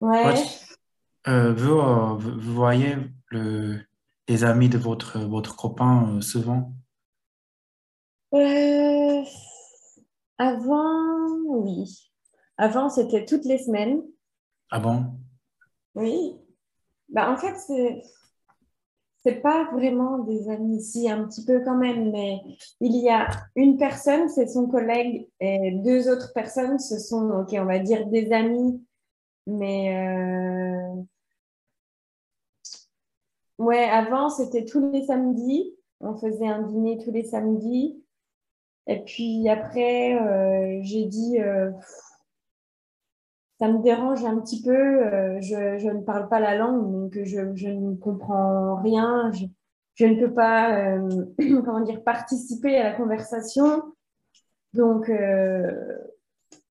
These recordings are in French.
Ouais. Euh, vous, euh, vous voyez le, les amis de votre, votre copain euh, souvent? Euh, avant, oui. Avant, c'était toutes les semaines. Ah bon? Oui. Bah, en fait, c'est c'est pas vraiment des amis, si, un petit peu quand même, mais il y a une personne, c'est son collègue, et deux autres personnes, ce sont, ok, on va dire des amis, mais euh, ouais, avant, c'était tous les samedis. On faisait un dîner tous les samedis. Et puis après, euh, j'ai dit, euh, ça me dérange un petit peu. je, je ne parle pas la langue, donc je, je ne comprends rien. Je, je ne peux pas, comment dire, participer à la conversation. Donc,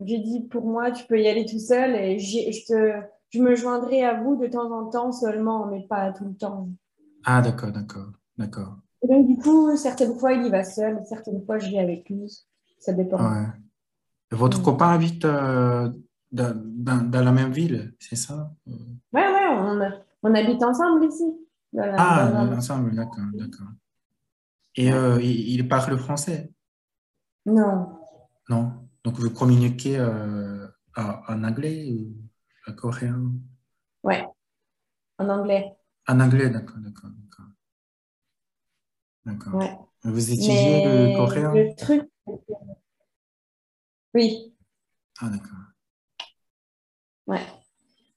j'ai dit, pour moi, tu peux y aller tout seul et je te, je me joindrai à vous de temps en temps seulement, mais pas tout le temps. Ah d'accord, d'accord, d'accord. Et donc, du coup, certaines fois, il y va seul, certaines fois, je vais avec lui. Ça dépend. Ouais. Votre Mm. copain habite euh, dans, dans- dans la même ville, c'est ça? Ouais, ouais, on, on habite ensemble ici, dans la- Ah, dans ensemble, d'accord, d'accord. Et euh, il, il parle français? Non, Non? Donc vous communiquez euh, en anglais ou en coréen? ouais, en anglais. En anglais, d'accord, d'accord, d'accord. D'accord. Ouais. Vous étudiez le coréen? le truc, oui, Ah, d'accord. ouais.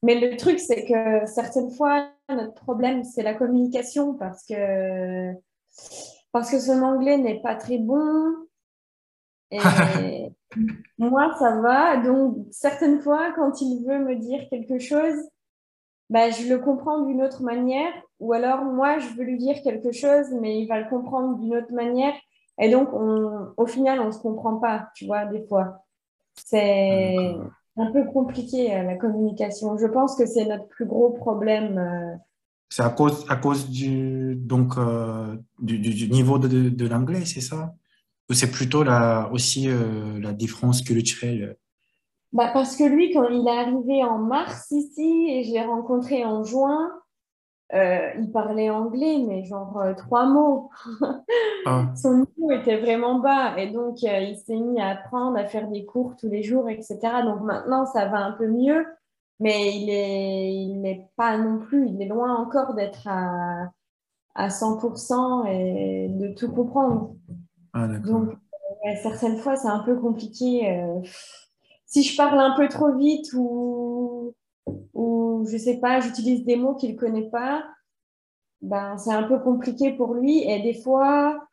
Mais le truc, c'est que certaines fois, notre problème, c'est la communication parce que, parce que son anglais n'est pas très bon et moi, ça va. Donc, certaines fois, quand il veut me dire quelque chose, bah, je le comprends d'une autre manière, ou alors moi, je veux lui dire quelque chose, mais il va le comprendre d'une autre manière. Et donc, on, au final, on ne se comprend pas, tu vois, des fois. C'est un peu compliqué, euh, la communication. Je pense que c'est notre plus gros problème. euh. C'est à cause, à cause du, donc, euh, du, du- du niveau de, de, de l'anglais, c'est ça? C'est plutôt la, aussi euh, la différence culturelle? Bah, parce que lui, quand il est arrivé en mars ici et je l'ai rencontré en juin, euh, il parlait anglais, mais genre euh, trois mots. Ah, Son niveau était vraiment bas et donc euh, il s'est mis à apprendre, à faire des cours tous les jours, etc. Donc maintenant, ça va un peu mieux, mais il est, il n'est pas non plus, il est loin encore d'être à, à 100% et de tout comprendre. Ah. Donc, euh, certaines fois, c'est un peu compliqué. euh, si je parle un peu trop vite ou, ou je sais pas, j'utilise des mots qu'il connaît pas, ben, c'est un peu compliqué pour lui. Et des fois,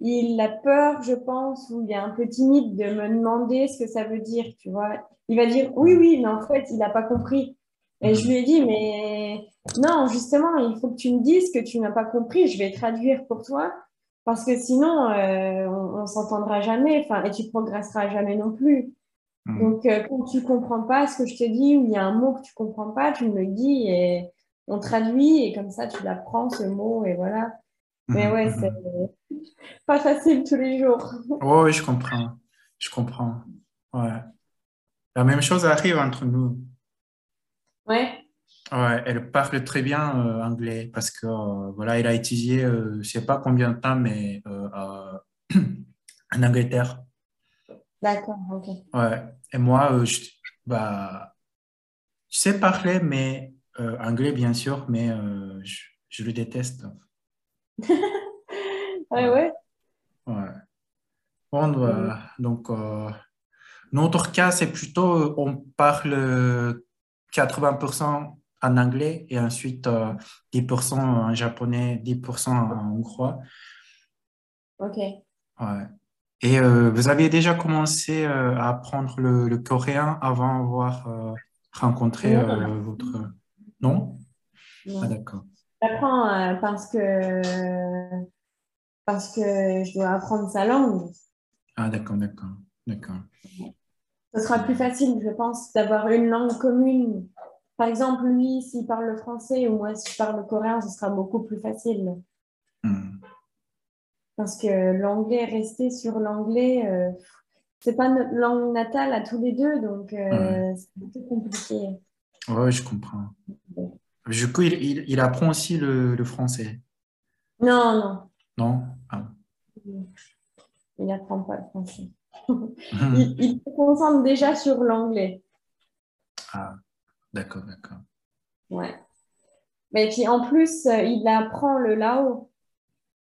il a peur, je pense, ou il est un peu timide de me demander ce que ça veut dire, tu vois. Il va dire oui, oui, mais en fait, il n'a pas compris. Et je lui ai dit, mais non, justement, il faut que tu me dises que tu n'as pas compris. Je vais traduire pour toi. Parce que sinon, euh, on, on s'entendra jamais, enfin, et tu progresseras jamais non plus. Mhm. Donc, euh, quand tu comprends pas ce que je te dis, ou il y a un mot que tu comprends pas, tu me le dis et on traduit, et comme ça, tu l'apprends, ce mot, et voilà. Mais Mhm. ouais, c'est Mhm. pas facile tous les jours. Ouais, ouais, je comprends. Je comprends. Ouais. La même chose arrive entre nous. Ouais, Ouais, elle parle très bien euh, anglais parce que euh, voilà, elle a étudié, euh, je sais pas combien de temps, mais euh, en Angleterre. d'accord, ok. Ouais. Et moi, euh, je, bah, je sais parler, mais euh, anglais bien sûr, mais euh, je, je le déteste. Ouais, Ouais, ouais. Bon, Mm. bah, donc, euh, notre cas, c'est plutôt, euh, on parle euh, 80% en anglais et ensuite euh, 10% en japonais, 10% en hongrois. Ok. Ouais. Et euh, vous aviez déjà commencé euh, à apprendre le, le coréen avant d'avoir euh, rencontré Non, euh, votre... Non? Ah, non. d'accord. J'apprends euh, parce que parce que je dois apprendre sa langue. Ah, d'accord, d'accord, d'accord. Ce sera plus facile, je pense, d'avoir une langue commune. Par exemple, lui, s'il parle le français ou moi, si je parle le coréen, ce sera beaucoup plus facile. Hmm. Parce que l'anglais, rester sur l'anglais, euh, c'est pas notre langue natale à tous les deux, donc euh, c'est un peu compliqué. Oui, je comprends. Du coup, il, il, apprend aussi le, le, français? Non, non. Non? Ah. Il n'apprend pas le français. il, il, se concentre déjà sur l'anglais. Ah, d'accord, d'accord. Ouais. Mais puis en plus, euh, il apprend le lao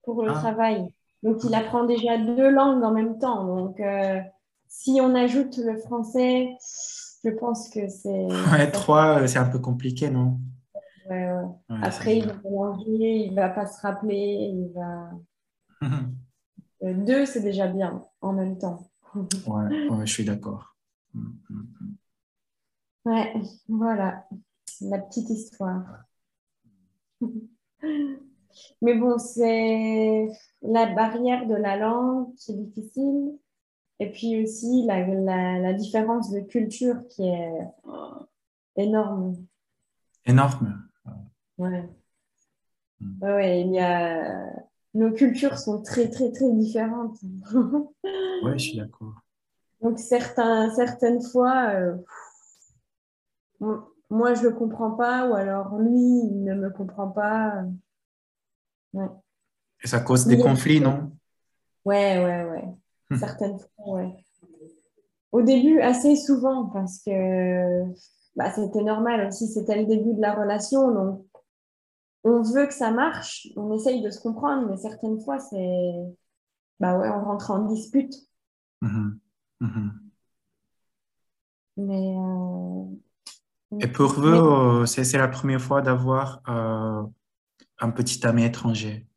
pour le ah. travail. Donc, il apprend déjà deux langues en même temps. Donc, euh, si on ajoute le français, je pense que c'est. Ouais, trois, euh, c'est un peu compliqué, non? Ouais, ouais. Après, il va manger, il va pas se rappeler, il va. deux, c'est déjà bien en même temps. ouais, ouais, je suis d'accord. Mm, mm, mm. Ouais, voilà, la petite histoire. Mais bon, c'est la barrière de la langue qui est difficile. Et puis aussi la, la, différence de culture qui est énorme. Énorme. Ouais. Hmm. Ouais, il y a... Nos cultures sont très, très, très différentes. ouais, je suis d'accord. Donc, certains, certaines fois, euh, moi, je ne le comprends pas, ou alors lui, il ne me comprend pas. Et ça cause des conflits, non? Ouais, ouais, ouais. Hmm. Certaines fois, ouais. Au début, assez souvent, parce que bah, c'était normal aussi, c'était le début de la relation, donc on veut que ça marche, on essaye de se comprendre, mais certaines fois, c'est. Bah ouais, on rentre en dispute. Mm-hmm. Mm-hmm. Mais. Euh, et pour vous, euh, c'est la première fois d'avoir euh, un petit ami étranger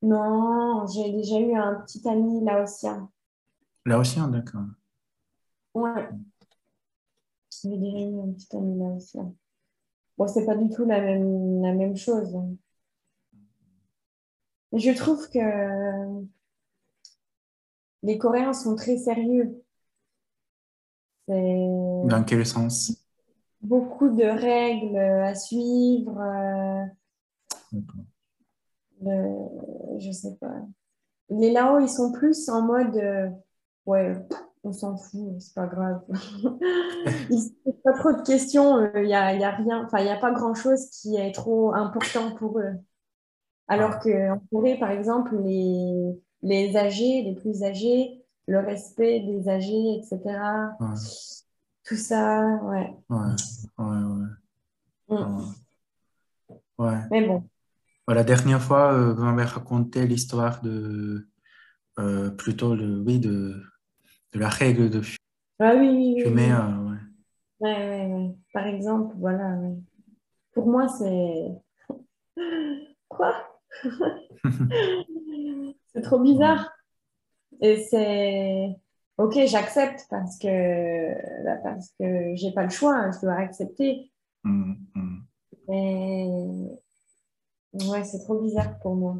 Non, j'ai déjà eu un petit ami laotien. Laotien, d'accord. Ouais. J'ai déjà eu un petit ami laotien. Bon, c'est pas du tout la même, la même chose. Je trouve que les Coréens sont très sérieux. Dans quel sens? Beaucoup de règles à suivre. Euh, je sais pas. Les Lao, ils sont plus en mode euh, ouais, on s'en fout, c'est pas grave. ils ne pas trop de questions, il euh, n'y a, y a, rien, enfin, il n'y a pas grand chose qui est trop important pour eux. Alors ah. qu'en Corée, par exemple, les, les âgés, les plus âgés, le respect des âgés, etc. Tout ça, ouais. Ouais, ouais, ouais. Mm. ouais. Mais bon. La dernière fois, euh, vous m'avez raconté l'histoire de, euh, plutôt, le, oui, de, de la règle de ah, oui, oui, oui, fumer. Euh, ouais. Ouais, ouais, Par exemple, voilà. Pour moi, c'est. Quoi? C'est trop bizarre. Et c'est ok, j'accepte parce que bah, parce que j'ai pas le choix, hein, je dois accepter. Mm, mm. Mais ouais, c'est trop bizarre pour moi.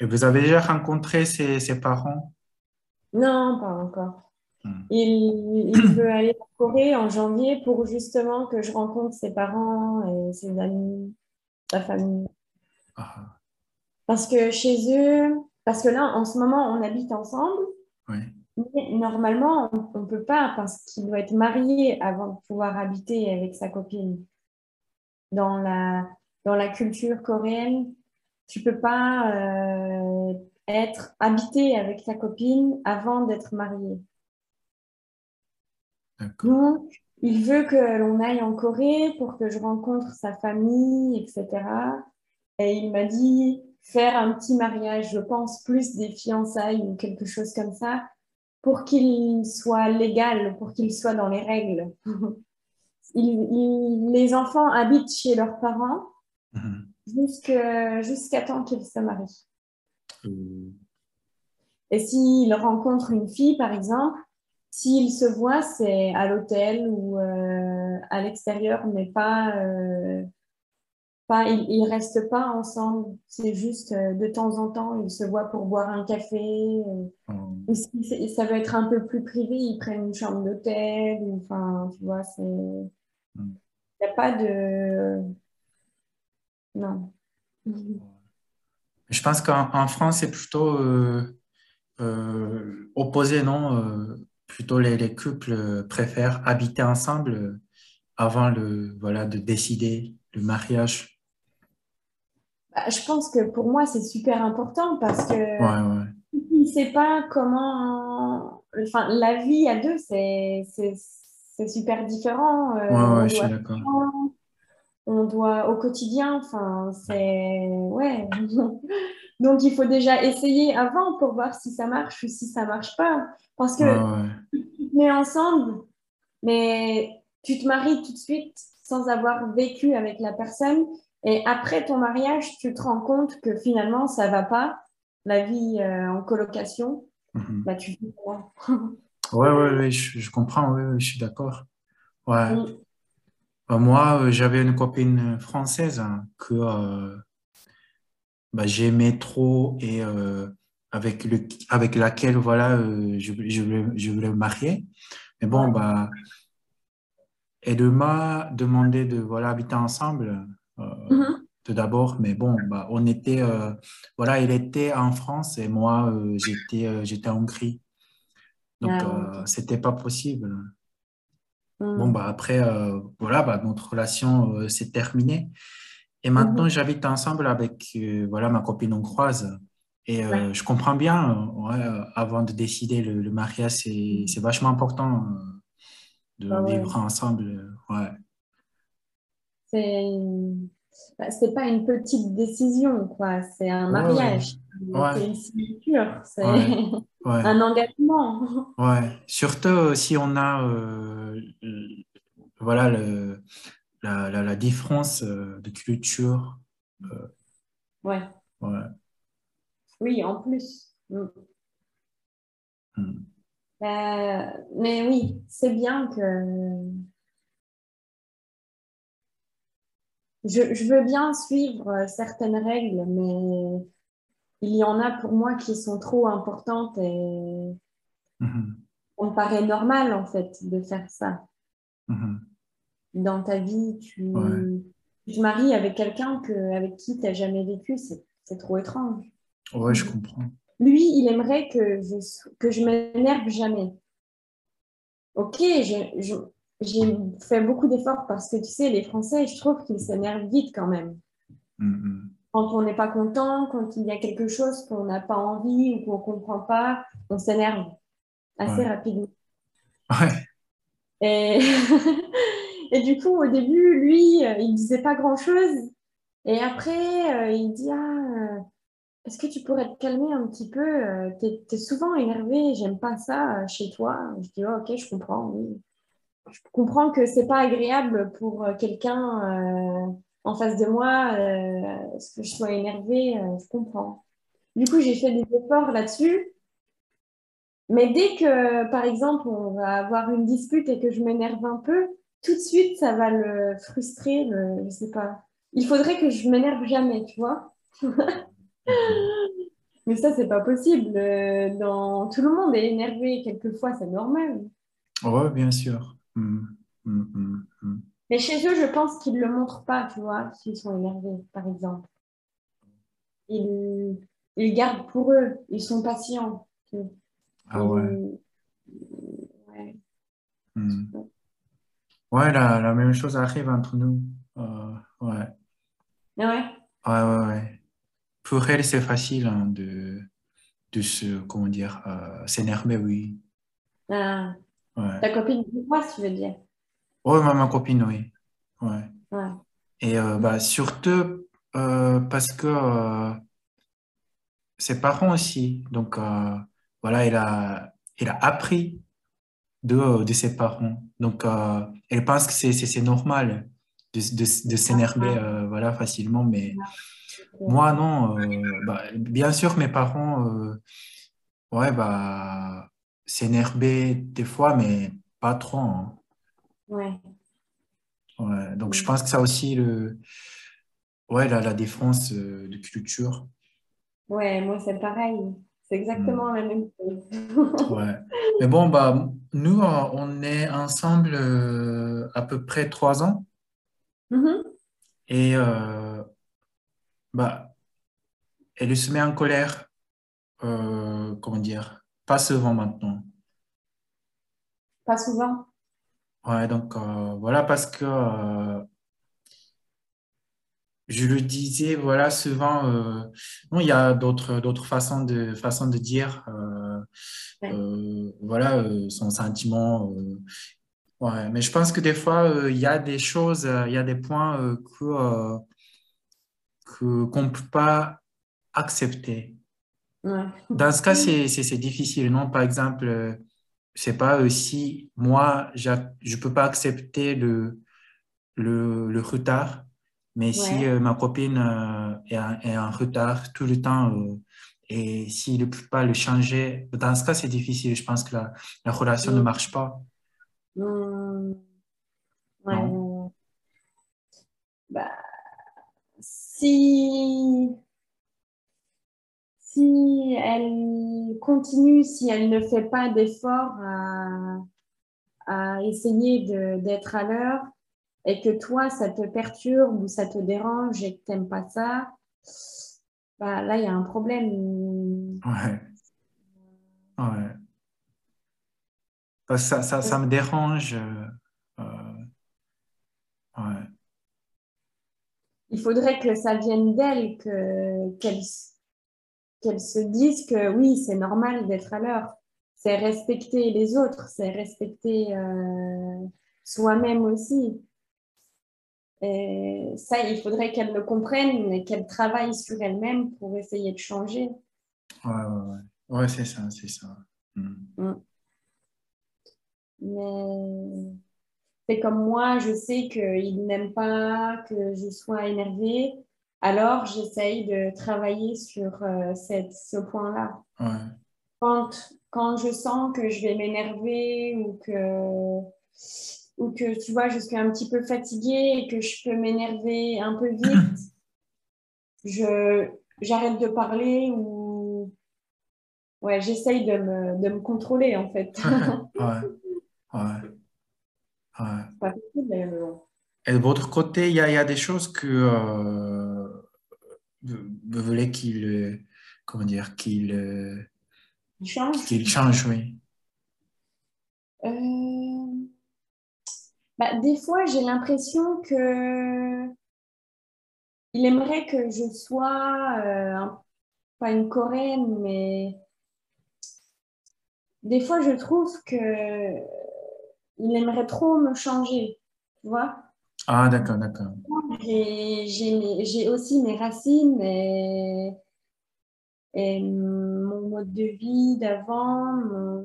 Et vous avez déjà rencontré ses, ses parents? Non, pas encore. Mm. Il, il veut aller en Corée en janvier pour justement que je rencontre ses parents et ses amis, sa famille. Ah. Parce que chez eux, parce que là, en ce moment, on habite ensemble. Mais normalement, on ne peut pas parce qu'il doit être marié avant de pouvoir habiter avec sa copine. Dans la, dans la culture coréenne, tu ne peux pas euh, être habité avec ta copine avant d'être marié. Donc, il veut que l'on aille en Corée pour que je rencontre sa famille, etc. Et il m'a dit, faire un petit mariage, je pense, plus des fiançailles ou quelque chose comme ça, pour qu'il soit légal, pour qu'il soit dans les règles. les enfants habitent chez leurs parents mhm. jusqu'à temps qu'ils se marient. Mmh. Et s'ils rencontrent une fille, par exemple, s'ils se voient, c'est à l'hôtel ou euh, à l'extérieur, mais pas euh, ils ne restent pas ensemble. C'est juste euh, de temps en temps, ils se voient pour boire un café. Euh, mmh. si ça veut être un peu plus privé, ils prennent une chambre d'hôtel. Enfin, tu vois, c'est. Mmh. Il n'y a pas de. Non. Je pense qu'en France, c'est plutôt euh, opposé, non Plutôt les, les, couples préfèrent habiter ensemble avant le, voilà, de décider le mariage Je pense que pour moi, c'est super important parce que ouais, ouais. il ne sait pas comment. Enfin, la vie à deux, c'est super différent. Euh, ouais, ouais, je suis d'accord. On doit au quotidien, enfin, c'est. Ouais. Donc, il faut déjà essayer avant pour voir si ça marche ou si ça marche pas. Parce que tu te mets ensemble, mais tu te maries tout de suite sans avoir vécu avec la personne. Et après ton mariage, tu te rends compte que finalement, ça va pas, la vie euh, en colocation? Mhm. Bah, tu quoi Ouais, ouais, ouais, je, comprends, ouais, je suis d'accord. Ouais. Bah, moi, euh, j'avais une copine française hein, que euh, bah, j'aimais trop et avec, le, avec laquelle voilà, je, je, voulais, je voulais me marier. Mais bon, bah, elle m'a demandé de voilà, habiter ensemble euh, mm-hmm. tout d'abord, mais bon, bah, on était, euh, voilà, elle était en France et moi, euh, j'étais, j'étais en Hongrie. Donc, ah, c'était pas possible. Mm. Bon, bah, après, voilà, bah, notre relation s'est terminée. Et maintenant, mm-hmm. j'habite ensemble avec voilà, ma copine hongroise. Et je comprends bien, avant de décider le, le mariage, c'est vachement important de ah vivre ensemble. Ouais. C'est bah, c'est pas une petite décision, quoi. C'est un mariage. C'est une signature. C'est un engagement. Ouais. Surtout si on a euh, voilà le, la, la, différence euh, de culture. Euh, ouais. ouais. Oui, en plus. Mm. Mm. Euh, mais oui, c'est bien que je, je, veux bien suivre certaines règles, mais il y en a pour moi qui sont trop importantes et mm-hmm. on paraît normal en fait de faire ça. Mm-hmm. Dans ta vie, tu, te maries avec quelqu'un que, avec qui tu n'as jamais vécu, c'est trop étrange. Ouais, je comprends. Lui, il aimerait que je, que je m'énerve jamais. Ok, j'ai fait beaucoup d'efforts parce que tu sais, les Français, je trouve qu'ils s'énervent vite quand même. Mm-hmm. Quand on n'est pas content, quand il y a quelque chose qu'on n'a pas envie ou qu'on ne comprend pas, on s'énerve assez rapidement. Ouais. Et... Et du coup, au début, lui, euh, il disait pas grand-chose. Et après, euh, il dit Ah, est-ce que tu pourrais te calmer un petit peu euh, Tu es, souvent énervé, j'aime pas ça euh, chez toi. Je dis, oh, ok, je comprends, Je comprends que c'est pas agréable pour euh, quelqu'un en face de moi, ce que je sois énervée, je comprends. Du coup, j'ai fait des efforts là-dessus. Mais dès que, par exemple, on va avoir une dispute et que je m'énerve un peu, tout de suite, ça va le frustrer, le, je sais pas. Il faudrait que je m'énerve jamais, tu vois. Mais ça, c'est pas possible. Euh, dans... Tout le monde est énervé quelquefois, c'est normal. Oui, bien sûr. Mm, mm, mm, Mais chez eux, je pense qu'ils ne le montrent pas, tu vois, s'ils sont énervés, par exemple. Ils, ils gardent pour eux, ils sont patients. Ah ouais. Ouais. Ouais, la, la, même chose arrive entre nous. Euh, ouais. Ah ouais? Ouais, ouais, ouais pour elle, c'est facile hein, de, de se, comment dire, euh, s'énerver, oui. Ah. Ta copine quoi, tu veux dire? Oui, ma, copine, oui. Ouais. Et euh, bah, surtout euh, parce que ses parents aussi, donc voilà, elle a, a appris de, de ses parents. Donc, elle pense que c'est normal de, de, de s'énerver ah. voilà, facilement, mais moi, non. Euh, bah, bien sûr, mes parents, euh, ouais, bah, s'énervaient des fois, mais pas trop. Hein. Ouais. Ouais, donc, je pense que ça aussi, le, ouais, la, la défense euh, de culture. Ouais, moi, c'est pareil. C'est exactement mm. la même chose. ouais. Mais bon, bah, nous, on est ensemble à peu près trois ans. Mm-hmm. Et bah, elle se met en colère, euh, comment dire, pas souvent maintenant. Pas souvent Ouais, donc euh, voilà, parce que euh, je le disais, voilà, souvent, euh, il y a d'autres d'autres façons de, façons de dire, Ouais. voilà, son sentiment. ouais. Mais je pense que des fois, il y a des choses, il y a des points que, que, qu'on ne peut pas accepter. Ouais. Dans ce cas, c'est, c'est, c'est difficile, non? Par exemple, euh, je sais pas euh, si moi, je peux pas accepter le, le, le retard, mais si euh, ma copine euh, est, en, est en retard tout le temps euh, et s'il ne peut pas le changer, dans ce cas, c'est difficile. Je pense que la, la relation ne Mm. marche pas, Mm. Ouais, non? non. Bah, si, si elle continue, si elle ne fait pas d'effort à, à essayer d'être à l'heure et que toi, ça te perturbe ou ça te dérange et que t'aimes pas ça, bah, là, il y a un problème. Ouais, ouais. Parce que ça, ça, ça me dérange. euh, euh, ouais, Il faudrait que ça vienne d'elle, que, qu'elle, qu'elle se dise que oui, c'est normal d'être à l'heure. C'est respecter les autres, c'est respecter euh, soi-même aussi. Et ça, il faudrait qu'elle le comprenne et qu'elle travaille sur elle-même pour essayer de changer. ouais, ouais, ouais. Ouais, c'est ça, c'est ça. Mm. Mm. Mais c'est comme moi, je sais qu'il n'aime pas que je sois énervée, alors j'essaye de travailler sur euh, cette, ce point-là. Ouais, Quand, quand je sens que je vais m'énerver ou que, ou que, tu vois, je suis un petit peu fatiguée et que je peux m'énerver un peu vite, je, j'arrête de parler ou ouais, j'essaye de me, de me contrôler en fait. ouais, ouais, ouais. Pas facile, mais bon. Et de votre côté, il y a, il y a des choses que euh, vous voulez qu'il, euh, comment dire, qu'il euh, change. qu'il change, oui. Euh, bah, des fois, j'ai l'impression que il aimerait que je sois euh, pas une Coréenne, mais des fois, je trouve que il aimerait trop me changer, tu vois. Ah, d'accord, d'accord. J'ai aussi mes racines et, et mon mode de vie d'avant,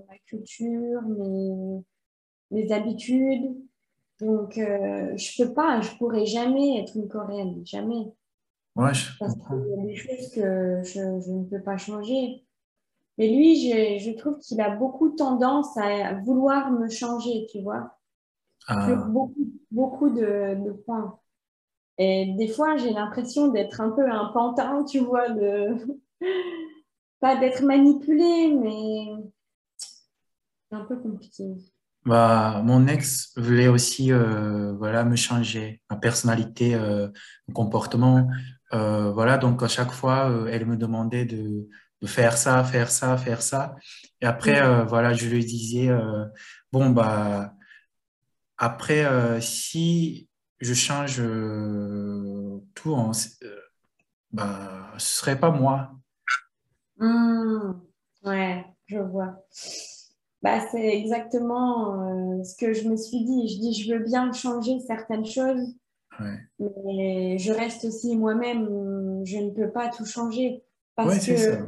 ma culture, mes, mes habitudes. Donc, euh, je peux pas, je pourrais jamais être une Coréenne, jamais. Ouais, je Parce qu'il y a des choses que je, je ne peux pas changer. Mais lui, je, je trouve qu'il a beaucoup tendance à vouloir me changer, tu vois, Ah, beaucoup, beaucoup de, de points. Et des fois, j'ai l'impression d'être un peu un pantin, tu vois, de pas d'être manipulée, mais c'est un peu compliqué. bah, mon ex voulait aussi, euh, voilà, me changer, ma personnalité, euh, mon comportement. Euh, voilà, donc à chaque fois, elle me demandait de, de faire ça, faire ça, faire ça. Et après, euh, voilà, je lui disais, euh, bon, bah, Après, euh, si je change euh, tout, en, euh, bah, ce serait pas moi. Mm. Ouais, je vois. Bah, c'est exactement ce que je me suis dit. Je dis, je veux bien changer certaines choses, Ouais, mais je reste aussi moi-même. Je ne peux pas tout changer ouais, parce ça. que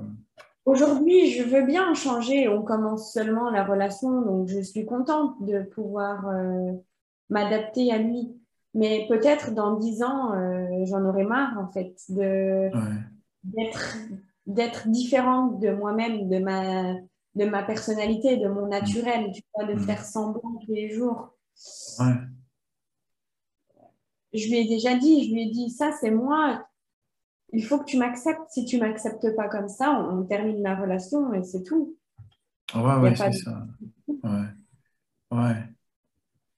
aujourd'hui, je veux bien changer. On commence seulement la relation, donc je suis contente de pouvoir euh, m'adapter à lui. Mais peut-être dans dix ans, euh, j'en aurai marre en fait de Ouais, d'être d'être différente de moi-même, de ma de ma personnalité, de mon naturel, tu vois, de faire mm. semblant tous les jours. ouais, Je lui ai déjà dit, je lui ai dit, ça c'est moi, il faut que tu m'acceptes. Si tu m'acceptes pas comme ça, on, on termine la relation et c'est tout. ouais, ouais, c'est de... ça. Ouais, ouais,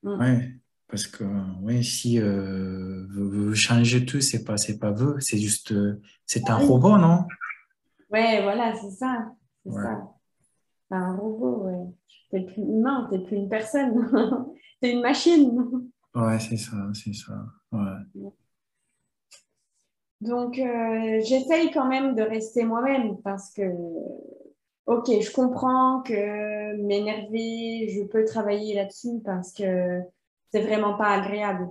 Mm. ouais. Parce que, oui, si euh, vous, vous changez tout, c'est pas, c'est pas vous, c'est juste, euh, c'est un Ah oui. robot, non? Ouais, voilà, c'est ça. C'est Ouais, ça. un robot, ouais. T'es plus humain, t'es plus une personne. t'es une machine. Ouais, c'est ça, c'est ça. Ouais. Donc, euh, j'essaye quand même de rester moi-même parce que, ok, je comprends que m'énerver, je peux travailler là-dessus parce que c'est vraiment pas agréable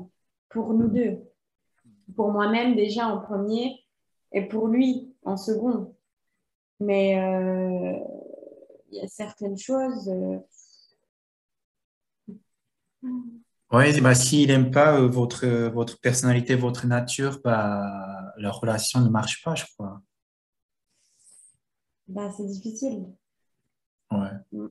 pour nous deux. Pour moi-même déjà en premier et pour lui en second. Mais euh, il y a certaines choses. Euh, oui, bah, s'il n'aime pas euh, votre, votre personnalité, votre nature, bah, la relation ne marche pas, je crois. Bah, c'est difficile. Ouais. Mm.